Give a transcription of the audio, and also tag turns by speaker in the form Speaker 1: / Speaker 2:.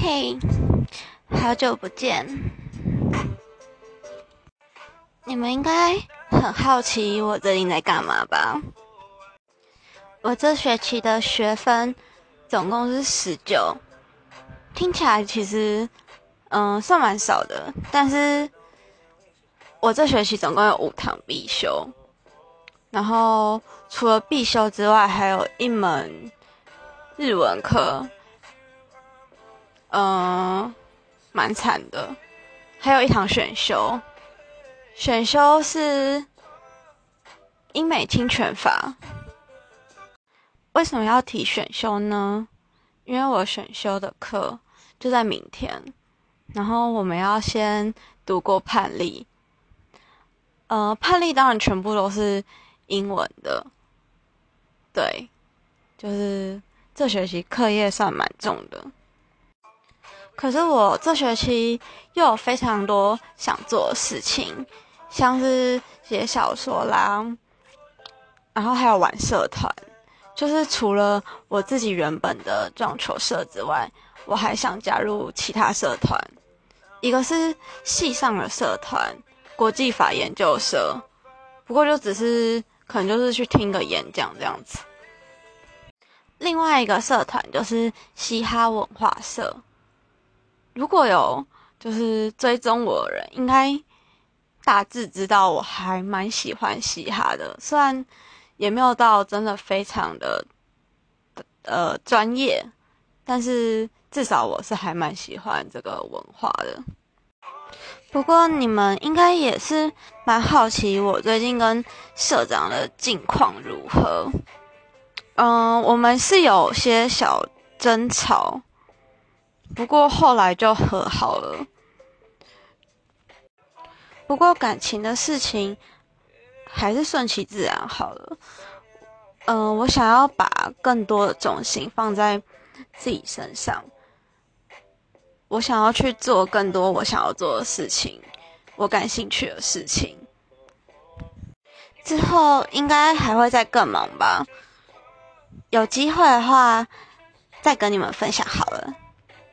Speaker 1: 嘿，好久不见！你们应该很好奇我最近在干嘛吧？我这学期的学分总共是十九，听起来其实嗯算蛮少的，但是我这学期总共有五堂必修，然后除了必修之外，还有一门日文课。嗯，蛮惨的。还有一堂选修，选修是英美侵权法。为什么要提选修呢？因为我选修的课就在明天，然后我们要先读过判例。呃，判例当然全部都是英文的。对，就是这学期课业算蛮重的。可是我这学期又有非常多想做的事情，像是写小说啦，然后还有玩社团。就是除了我自己原本的撞球社之外，我还想加入其他社团。一个是系上的社团，国际法研究社，不过就只是可能就是去听个演讲这样子。另外一个社团就是嘻哈文化社。如果有就是追踪我的人，应该大致知道我还蛮喜欢嘻哈的，虽然也没有到真的非常的呃专业，但是至少我是还蛮喜欢这个文化的。不过你们应该也是蛮好奇我最近跟社长的近况如何？嗯，我们是有些小争吵。不过后来就和好了。不过感情的事情还是顺其自然好了。嗯，我想要把更多的重心放在自己身上。我想要去做更多我想要做的事情，我感兴趣的事情。之后应该还会再更忙吧。有机会的话，再跟你们分享好了。